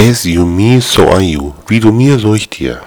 As you me, so are you. Wie du mir, so ich dir.